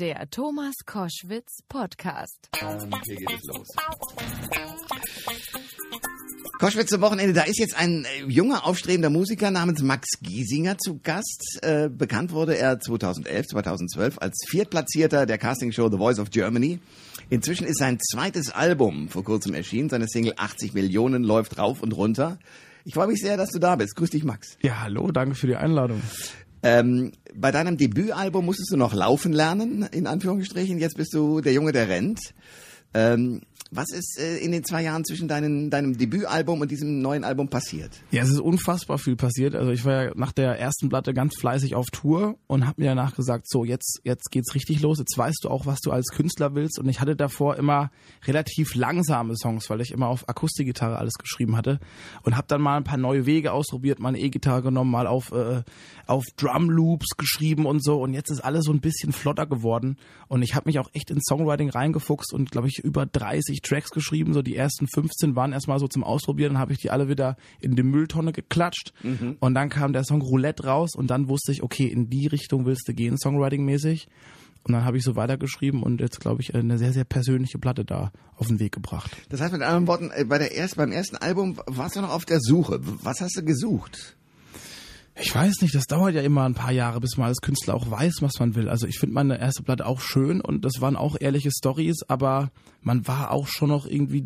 Der Thomas Koschwitz Podcast. Hier geht es los. Koschwitz zum Wochenende, da ist jetzt ein äh, junger, aufstrebender Musiker namens Max Giesinger zu Gast. Äh, bekannt wurde er 2011, 2012 als Viertplatzierter der Castingshow The Voice of Germany. Inzwischen ist sein zweites Album vor kurzem erschienen. Seine Single 80 Millionen läuft rauf und runter. Ich freue mich sehr, dass du da bist. Grüß dich, Max. Ja, hallo, danke für die Einladung. Ähm, bei deinem Debütalbum musstest du noch laufen lernen, in Anführungsstrichen. Jetzt bist du der Junge, der rennt. Ähm, was ist äh, in den zwei Jahren zwischen deinen, deinem Debütalbum und diesem neuen Album passiert? Ja, es ist unfassbar viel passiert. Also ich war ja nach der ersten Platte ganz fleißig auf Tour und habe mir danach gesagt, so jetzt jetzt geht's richtig los. Jetzt weißt du auch, was du als Künstler willst. Und ich hatte davor immer relativ langsame Songs, weil ich immer auf Akustikgitarre alles geschrieben hatte und habe dann mal ein paar neue Wege ausprobiert, mal eine E-Gitarre genommen, mal auf äh, auf Drum Loops geschrieben und so. Und jetzt ist alles so ein bisschen flotter geworden. Und ich habe mich auch echt ins Songwriting reingefuchst und glaube ich über 30 Tracks geschrieben. So die ersten 15 waren erstmal so zum Ausprobieren. Dann habe ich die alle wieder in die Mülltonne geklatscht. Mhm. Und dann kam der Song Roulette raus und dann wusste ich, okay, in die Richtung willst du gehen, Songwriting-mäßig. Und dann habe ich so weitergeschrieben und jetzt, glaube ich, eine sehr, sehr persönliche Platte da auf den Weg gebracht. Das heißt mit anderen Worten, äh, bei der erst, beim ersten Album warst du noch auf der Suche. Was hast du gesucht? Ich weiß nicht, das dauert ja immer ein paar Jahre, bis man als Künstler auch weiß, was man will. Also ich finde meine erste Platte auch schön und das waren auch ehrliche Stories, aber man war auch schon noch irgendwie,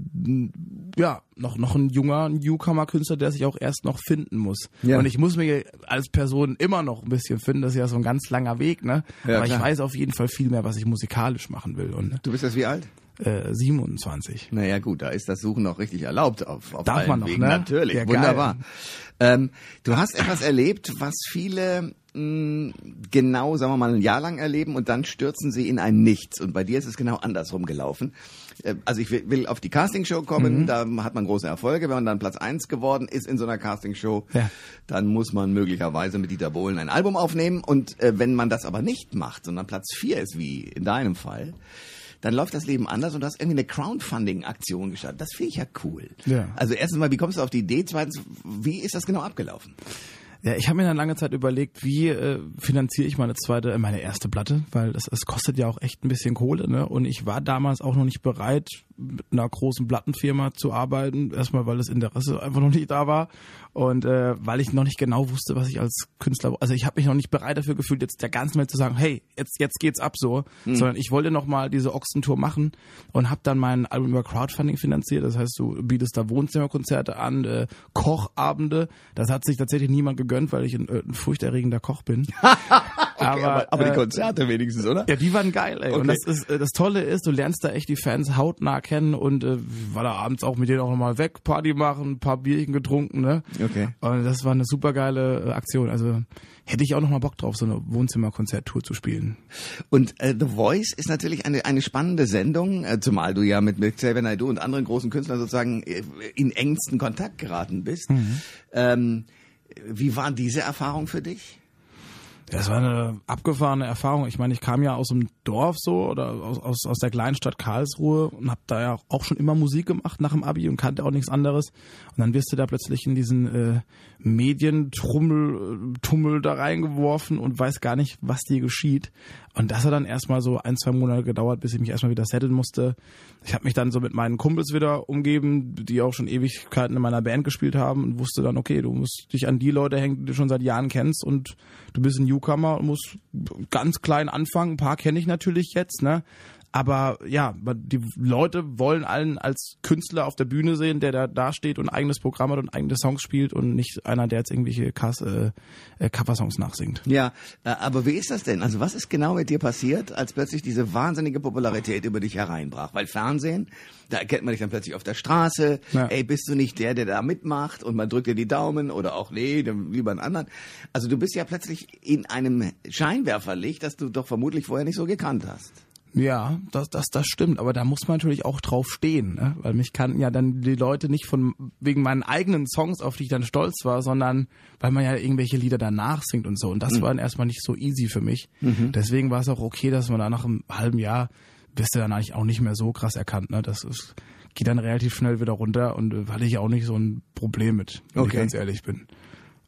ja, noch, noch ein junger Newcomer-Künstler, der sich auch erst noch finden muss. Ja. Und ich muss mich als Person immer noch ein bisschen finden, das ist ja so ein ganz langer Weg, ne? Ja, aber klar. ich weiß auf jeden Fall viel mehr, was ich musikalisch machen will. Und Du bist jetzt wie alt? Äh, 27. Naja gut, da ist das Suchen noch richtig erlaubt auf, auf Darf allen man noch, Wegen. ne? Natürlich, Ja, wunderbar. Ähm, du hast etwas erlebt, was viele mh, genau, sagen wir mal, ein Jahr lang erleben und dann stürzen sie in ein Nichts. Und bei dir ist es genau andersrum gelaufen. Äh, Also ich will, will auf die Castingshow kommen, Mhm. da hat man große Erfolge. Wenn man dann Platz eins geworden ist in so einer Castingshow, Ja. dann muss man möglicherweise mit Dieter Bohlen ein Album aufnehmen. Und äh, wenn man das aber nicht macht, sondern Platz vier ist, wie in deinem Fall, dann läuft das Leben anders und du hast irgendwie eine Crowdfunding-Aktion gestartet. Das finde ich ja cool. Ja. Also erstens mal, wie kommst du auf die Idee? Zweitens, wie ist das genau abgelaufen? Ja, ich habe mir dann lange Zeit überlegt, wie äh, finanziere ich meine zweite, äh, meine erste Platte, weil das, das kostet ja auch echt ein bisschen Kohle, ne? Und ich war damals auch noch nicht bereit, mit einer großen Plattenfirma zu arbeiten. Erstmal, weil das Interesse einfach noch nicht da war und äh, weil ich noch nicht genau wusste, was ich als Künstler, also ich habe mich noch nicht bereit dafür gefühlt, jetzt der ganzen Welt zu sagen, hey, jetzt jetzt geht's ab so, sondern ich wollte noch mal diese Ochsentour machen und habe dann mein Album über Crowdfunding finanziert. Das heißt, du bietest da Wohnzimmerkonzerte an, äh, Kochabende. Das hat sich tatsächlich niemand gegönnt, weil ich ein, äh, ein furchterregender Koch bin. aber, aber die äh, Konzerte wenigstens, oder? ja, die waren geil, ey. Und Okay. das ist äh, das Tolle ist, du lernst da echt die Fans hautnah kennen und äh, war da abends auch mit denen auch nochmal weg, Party machen, ein paar Bierchen getrunken, ne? Okay. Und das war eine super geile äh, Aktion. Also hätte ich auch nochmal Bock drauf, so eine Wohnzimmerkonzerttour zu spielen. Und äh, The Voice ist natürlich eine, eine spannende Sendung, äh, zumal du ja mit, mit Xavier Naidoo und anderen großen Künstlern sozusagen in engsten Kontakt geraten bist. Ähm, wie war diese Erfahrung für dich? Das war eine abgefahrene Erfahrung. Ich meine, ich kam ja aus dem Dorf so oder aus, aus, aus der kleinen Stadt Karlsruhe und habe da ja auch schon immer Musik gemacht nach dem Abi und kannte auch nichts anderes. Und dann wirst du da plötzlich in diesen äh, Medientummel äh, Tummel da reingeworfen und weiß gar nicht, was dir geschieht. Und das hat dann erstmal so ein, zwei Monate gedauert, bis ich mich erstmal wieder setteln musste. Ich habe mich dann so mit meinen Kumpels wieder umgeben, die auch schon Ewigkeiten in meiner Band gespielt haben und wusste dann, okay, du musst dich an die Leute hängen, die du schon seit Jahren kennst und du bist ein Newcomer und musst ganz klein anfangen. Ein paar kenne ich natürlich jetzt, ne? Aber ja, die Leute wollen allen als Künstler auf der Bühne sehen, der da, da steht und eigenes Programm hat und eigene Songs spielt und nicht einer, der jetzt irgendwelche Kass, äh, äh, Coversongs nachsingt. Ja, äh, aber wie ist das denn? Also was ist genau mit dir passiert, als plötzlich diese wahnsinnige Popularität über dich hereinbrach? Weil Fernsehen, da erkennt man dich dann plötzlich auf der Straße. Ja. Ey, bist du nicht der, der da mitmacht? Und man drückt dir die Daumen oder auch nee, dann lieber einen anderen. Also du bist ja plötzlich in einem Scheinwerferlicht, das du doch vermutlich vorher nicht so gekannt hast. Ja, das, das, das stimmt. Aber da muss man natürlich auch drauf stehen, ne? weil mich kannten ja dann die Leute nicht von wegen meinen eigenen Songs, auf die ich dann stolz war, sondern weil man ja irgendwelche Lieder danach singt und so. Und das war dann erstmal nicht so easy für mich. Deswegen war es auch okay, dass man da nach einem halben Jahr wirst du dann eigentlich auch nicht mehr so krass erkannt. Ne? Das ist, geht dann relativ schnell wieder runter und äh, hatte ich auch nicht so ein Problem mit, wenn Okay. ich ganz ehrlich bin.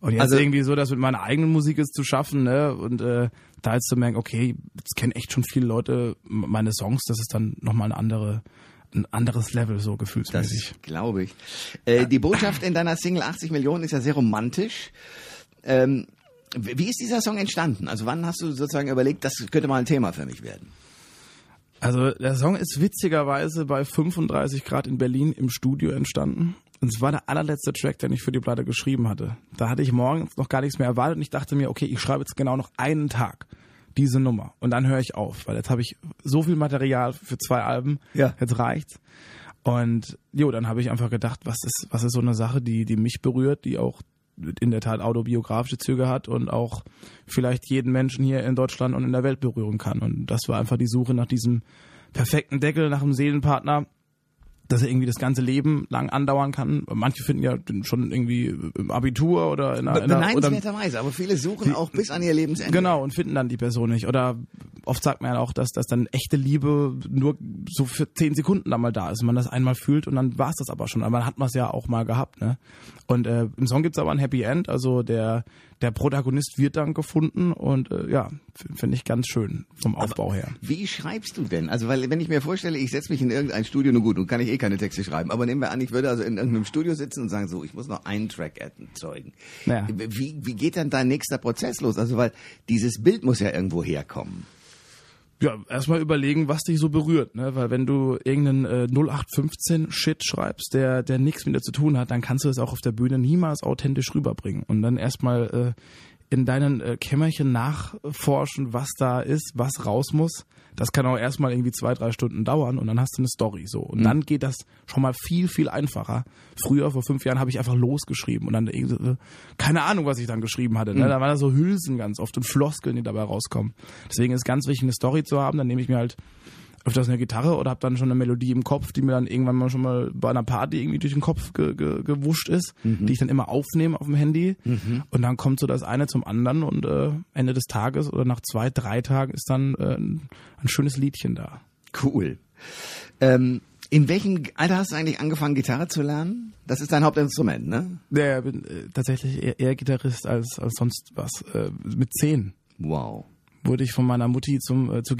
Und jetzt Also- irgendwie so, das mit meiner eigenen Musik ist zu schaffen, ne? Und äh, da jetzt zu merken, okay, jetzt kennen echt schon viele Leute meine Songs, das ist dann nochmal eine andere ein anderes Level, so gefühlsmäßig. Das glaube ich. Äh, die Botschaft in deiner Single 80 Millionen ist ja sehr romantisch. Ähm, wie ist dieser Song entstanden? Also wann hast du sozusagen überlegt, das könnte mal ein Thema für mich werden? Also der Song ist witzigerweise bei 35 Grad in Berlin im Studio entstanden. Und es war der allerletzte Track, den ich für die Platte geschrieben hatte. Da hatte ich morgens noch gar nichts mehr erwartet und ich dachte mir, okay, ich schreibe jetzt genau noch einen Tag diese Nummer und dann höre ich auf, weil jetzt habe ich so viel Material für zwei Alben, Ja. jetzt reicht's. Und jo, dann habe ich einfach gedacht, was ist, was ist so eine Sache, die, die mich berührt, die auch in der Tat autobiografische Züge hat und auch vielleicht jeden Menschen hier in Deutschland und in der Welt berühren kann. Und das war einfach die Suche nach diesem perfekten Deckel, nach einem Seelenpartner, dass er irgendwie das ganze Leben lang andauern kann. Manche finden ja schon irgendwie im Abitur oder in einer, in einer Beneidenswerterweise, aber viele suchen auch bis an ihr Lebensende. Genau, und finden dann die Person nicht. Oder oft sagt man ja auch, dass, dass dann echte Liebe nur so für zehn Sekunden dann mal da ist. Man das einmal fühlt und dann war es das aber schon. Aber dann hat man es ja auch mal gehabt. Ne? Und äh, im Song gibt's aber ein Happy End. Also der, der Protagonist wird dann gefunden und äh, ja, finde ich ganz schön vom Aufbau her. Wie schreibst du denn? Also, weil wenn ich mir vorstelle, ich setze mich in irgendein Studio, nun gut, nun kann ich eh keine Texte schreiben, aber nehmen wir an, ich würde also in irgendeinem Studio sitzen und sagen, so, ich muss noch einen Track erzeugen. Ja. Wie, wie geht dann dein nächster Prozess los? Also, weil dieses Bild muss ja irgendwo herkommen. Ja, erstmal überlegen, was dich so berührt, ne? Weil wenn du irgendeinen äh, 0815 Shit schreibst, der der nichts mit dir zu tun hat, dann kannst du es auch auf der Bühne niemals authentisch rüberbringen. Und dann erstmal äh, in deinen äh, Kämmerchen nachforschen, was da ist, was raus muss. Das kann auch erstmal irgendwie zwei, drei Stunden dauern und dann hast du eine Story so. Und dann geht das schon mal viel, viel einfacher. Früher, vor fünf Jahren, habe ich einfach losgeschrieben und dann irgendwie, äh, keine Ahnung, was ich dann geschrieben hatte. Ne? Da waren da so Hülsen ganz oft und Floskeln, die dabei rauskommen. Deswegen ist ganz wichtig, eine Story zu haben. Dann nehme ich mir halt öfters eine Gitarre oder habe dann schon eine Melodie im Kopf, die mir dann irgendwann mal schon mal bei einer Party irgendwie durch den Kopf ge ge gewuscht ist, die ich dann immer aufnehme auf dem Handy. Und dann kommt so das eine zum anderen und äh, Ende des Tages oder nach zwei, drei Tagen ist dann äh, ein, schönes Liedchen da. Cool. Ähm, in welchem Alter hast du eigentlich angefangen, Gitarre zu lernen? Das ist dein Hauptinstrument, ne? Ja, bin äh, tatsächlich eher, eher Gitarrist als, als sonst was. Äh, mit zehn Wow. wurde ich von meiner Mutti zum äh, zur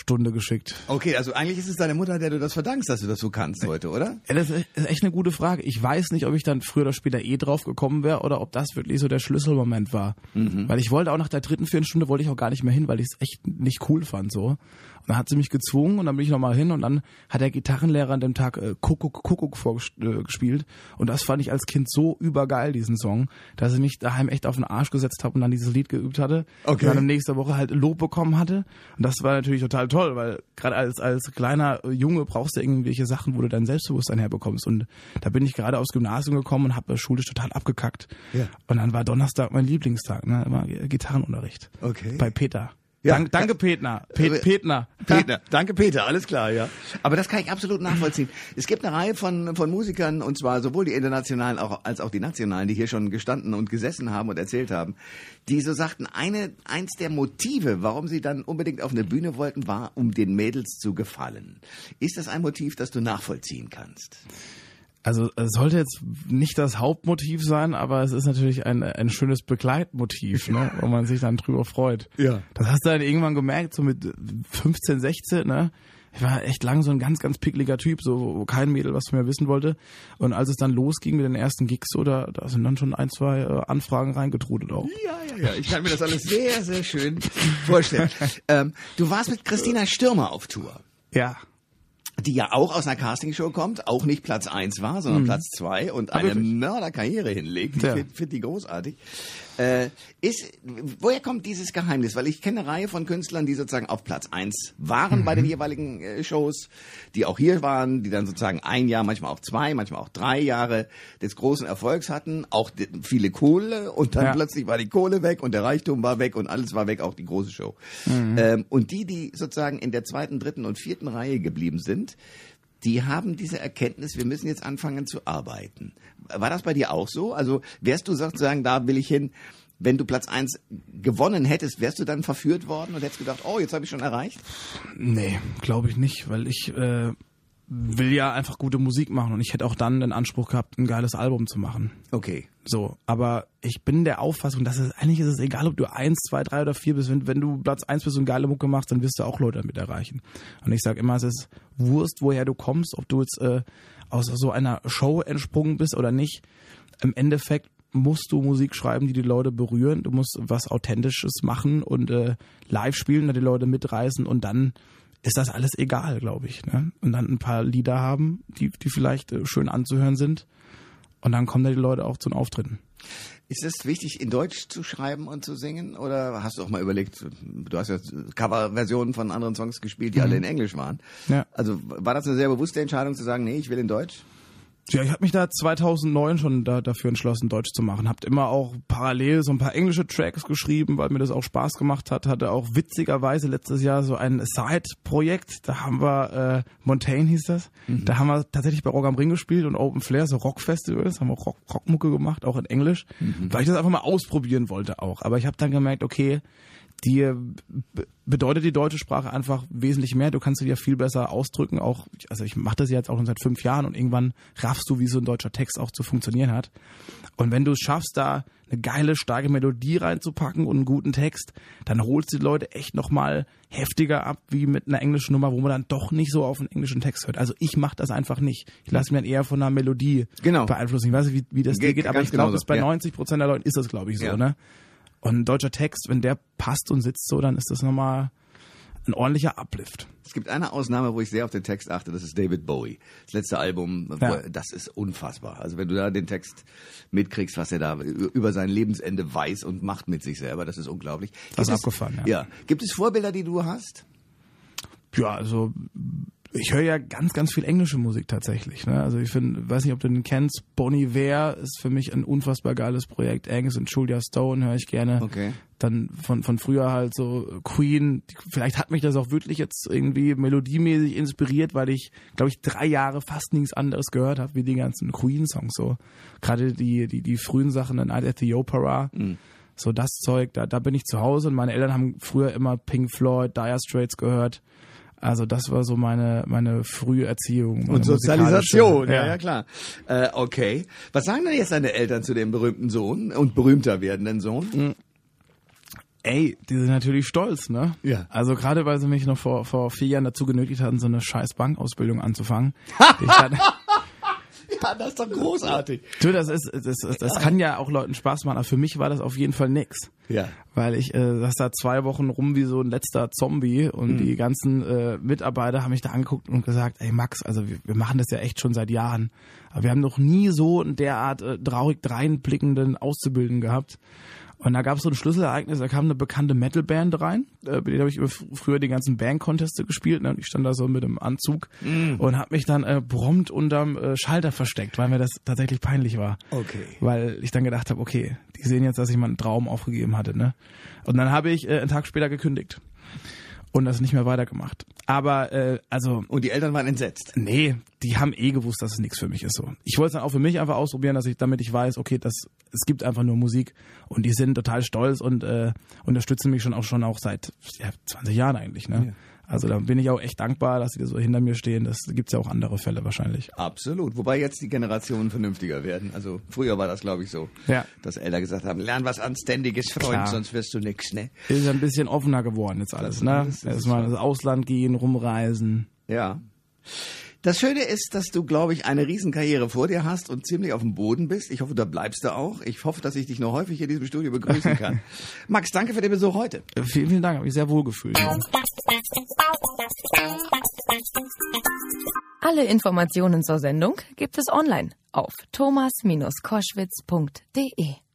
Gitarrenschnupperstunde geschickt. Okay, also eigentlich ist es deine Mutter, der du das verdankst, dass du das so kannst heute, oder? Ja, das ist echt eine gute Frage. Ich weiß nicht, ob ich dann früher oder später eh drauf gekommen wäre oder ob das wirklich so der Schlüsselmoment war. Weil ich wollte auch nach der dritten, vierten Stunde wollte ich auch gar nicht mehr hin, weil ich es echt nicht cool fand so. Dann hat sie mich gezwungen und dann bin ich nochmal hin und dann hat der Gitarrenlehrer an dem Tag äh, Kuckuck, Kuckuck vorgespielt und das fand ich als Kind so übergeil, diesen Song, dass ich mich daheim echt auf den Arsch gesetzt habe und dann dieses Lied geübt hatte Okay. und dann nächste Woche halt Lob bekommen hatte und das war natürlich total toll, weil gerade als, als kleiner Junge brauchst du irgendwelche Sachen, wo du dein Selbstbewusstsein herbekommst und da bin ich gerade aufs Gymnasium gekommen und habe schulisch total abgekackt Ja. und dann war Donnerstag mein Lieblingstag, ne? immer Gitarrenunterricht Okay. bei Peter. Ja. Dank, danke Petner. Pet, Äh, Petner. Peter, danke Peter, alles klar, ja. Aber das kann ich absolut nachvollziehen. Es gibt eine Reihe von, von Musikern, und zwar sowohl die internationalen auch, als auch die nationalen, die hier schon gestanden und gesessen haben und erzählt haben, die so sagten, eine, eins der Motive, warum sie dann unbedingt auf eine Bühne wollten, war, um den Mädels zu gefallen. Ist das ein Motiv, das du nachvollziehen kannst? Also es sollte jetzt nicht das Hauptmotiv sein, aber es ist natürlich ein, ein schönes Begleitmotiv, ne, wo man sich dann drüber freut. Ja. Das hast du dann irgendwann gemerkt, so mit 15, 16, ne? Ich war echt lang so ein ganz, ganz pickliger Typ, so wo kein Mädel was von mir wissen wollte. Und als es dann losging mit den ersten Gigs, so, da, da sind dann schon ein, zwei äh, Anfragen reingetrudelt auch. Ja, ja, ja. Ich kann mir das alles sehr, sehr schön vorstellen. ähm, du warst mit Christina Stürmer auf Tour. Ja. Die ja auch aus einer Castingshow kommt, auch nicht Platz eins war, sondern Platz zwei und eine? Mörderkarriere hinlegt. Ich Ja. finde find die großartig. Äh, ist, woher kommt dieses Geheimnis? Weil ich kenne eine Reihe von Künstlern, die sozusagen auf Platz eins waren bei den jeweiligen äh, Shows, die auch hier waren, die dann sozusagen ein Jahr, manchmal auch zwei, manchmal auch drei Jahre des großen Erfolgs hatten, auch viele Kohle und dann Ja. plötzlich war die Kohle weg und der Reichtum war weg und alles war weg, auch die große Show. Ähm, und die, die sozusagen in der zweiten, dritten und vierten Reihe geblieben sind, die haben diese Erkenntnis, wir müssen jetzt anfangen zu arbeiten. War das bei dir auch so? Also wärst du sozusagen, da will ich hin, wenn du Platz eins gewonnen hättest, wärst du dann verführt worden und hättest gedacht, oh, jetzt habe ich schon erreicht? Nee, glaube ich nicht, weil ich äh, will ja einfach gute Musik machen und ich hätte auch dann den Anspruch gehabt, ein geiles Album zu machen. Okay. So, aber ich bin der Auffassung, dass es eigentlich ist es egal, ob du eins, zwei, drei oder vier bist. Wenn, wenn du Platz eins bist und geile Mucke machst, dann wirst du auch Leute damit erreichen. Und ich sage immer, es ist Wurst, woher du kommst, ob du jetzt äh, aus so einer Show entsprungen bist oder nicht. Im Endeffekt musst du Musik schreiben, die die Leute berühren. Du musst was Authentisches machen und äh, live spielen, da die Leute mitreißen und dann ist das alles egal, glaube ich. Ne? Und dann ein paar Lieder haben, die, die vielleicht äh, schön anzuhören sind. Und dann kommen da die Leute auch zu den Auftritten. Ist es wichtig, in Deutsch zu schreiben und zu singen? Oder hast du auch mal überlegt, du hast ja Coverversionen von anderen Songs gespielt, die mhm. alle in Englisch waren. Ja. Also war das eine sehr bewusste Entscheidung zu sagen, nee, ich will in Deutsch? Ja, ich habe mich da 2009 schon da, dafür entschlossen, Deutsch zu machen. Habt immer auch parallel so ein paar englische Tracks geschrieben, weil mir das auch Spaß gemacht hat. Hatte auch witzigerweise letztes Jahr so ein Side-Projekt. Da haben wir, äh, Montaigne hieß das. Mhm. Da haben wir tatsächlich bei Rock am Ring gespielt und Open Flair, so Rockfestivals. Haben wir Rock, Rockmucke gemacht, auch in Englisch. Mhm. Weil ich das einfach mal ausprobieren wollte auch. Aber ich habe dann gemerkt, okay, dir bedeutet die deutsche Sprache einfach wesentlich mehr. Du kannst sie dir viel besser ausdrücken. Auch, also ich mache das jetzt auch schon seit fünf Jahren und irgendwann raffst du, wie so ein deutscher Text auch zu funktionieren hat. Und wenn du es schaffst, da eine geile, starke Melodie reinzupacken und einen guten Text, dann holst du die Leute echt nochmal heftiger ab, wie mit einer englischen Nummer, wo man dann doch nicht so auf einen englischen Text hört. Also ich mache das einfach nicht. Ich lasse mich dann eher von einer Melodie genau. beeinflussen. Ich weiß nicht, wie, wie das dir geht, aber ich glaube, bei ja. 90 Prozent der Leute ist das, glaube ich, so. Ja. Ne? Und ein deutscher Text, wenn der passt und sitzt so, dann ist das nochmal ein ordentlicher Uplift. Es gibt eine Ausnahme, wo ich sehr auf den Text achte, das ist David Bowie. Das letzte Album, ja. das ist unfassbar. Also wenn du da den Text mitkriegst, was er da über sein Lebensende weiß und macht mit sich selber, das ist unglaublich. Das ist abgefahren, ja. ja. Gibt es Vorbilder, die du hast? Ja, also ich höre ja ganz, ganz viel englische Musik tatsächlich. Ne? Also ich finde, weiß nicht, ob du den kennst, Bonnie Ware ist für mich ein unfassbar geiles Projekt. Angus und Julia Stone höre ich gerne. Okay. Dann von, von früher halt so Queen. Vielleicht hat mich das auch wirklich jetzt irgendwie melodiemäßig inspiriert, weil ich, glaube ich, drei Jahre fast nichts anderes gehört habe, wie die ganzen Queen-Songs. So gerade die, die, die frühen Sachen, The Night at the Opera. Mhm. So das Zeug, da, da bin ich zu Hause und meine Eltern haben früher immer Pink Floyd, Dire Straits gehört. Also das war so meine meine frühe Erziehung. Meine und Sozialisation, ja, ja klar. Äh, okay. Was sagen denn jetzt deine Eltern zu dem berühmten Sohn und berühmter werdenden Sohn? Mhm. Ey, die sind natürlich stolz, ne? Ja. Also gerade weil sie mich noch vor, vor vier Jahren dazu genötigt hatten, so eine scheiß Bankausbildung anzufangen. Ja, das ist doch großartig. Du, das ist, das, das, das kann ja auch Leuten Spaß machen, aber für mich war das auf jeden Fall nix. Ja. Weil ich äh, saß da zwei Wochen rum wie so ein letzter Zombie und mhm. die ganzen äh, Mitarbeiter haben mich da angeguckt und gesagt, ey Max, also wir, wir machen das ja echt schon seit Jahren, aber wir haben noch nie so in derart äh, traurig dreinblickenden Auszubildenden gehabt. Und da gab es so ein Schlüsselereignis, da kam eine bekannte Metalband rein, äh, mit der habe ich früher die ganzen Band-Conteste gespielt, ne? und ich stand da so mit dem Anzug mm. und habe mich dann äh, prompt unterm äh, Schalter versteckt, weil mir das tatsächlich peinlich war. Okay. Weil ich dann gedacht habe, okay, die sehen jetzt, dass ich meinen Traum aufgegeben hatte, ne? Und dann habe ich äh, einen Tag später gekündigt und das nicht mehr weitergemacht. Aber äh, also und die Eltern waren entsetzt. Nee, die haben eh gewusst, dass es nichts für mich ist so. Ich wollte es dann auch für mich einfach ausprobieren, dass ich damit ich weiß, okay, das es gibt einfach nur Musik und die sind total stolz und äh, unterstützen mich schon auch schon auch seit ja, 20 Jahren eigentlich, ne? Ja. Also da bin ich auch echt dankbar, dass sie da so hinter mir stehen. Das gibt's ja auch andere Fälle wahrscheinlich. Absolut. Wobei jetzt die Generationen vernünftiger werden. Also früher war das, glaube ich, so, ja. dass Eltern gesagt haben, lern was Anständiges, Freund, Klar. sonst wirst du nix, ne? Ist ein bisschen offener geworden jetzt alles, ne? Erstmal ins Ausland gehen, rumreisen. Ja. Das Schöne ist, dass du, glaube ich, eine Riesenkarriere vor dir hast und ziemlich auf dem Boden bist. Ich hoffe, da bleibst du auch. Ich hoffe, dass ich dich noch häufig in diesem Studio begrüßen kann. Max, danke für den Besuch heute. Vielen, vielen Dank. Habe mich sehr wohl gefühlt. Alle Informationen zur Sendung gibt es online auf thomas-koschwitz.de.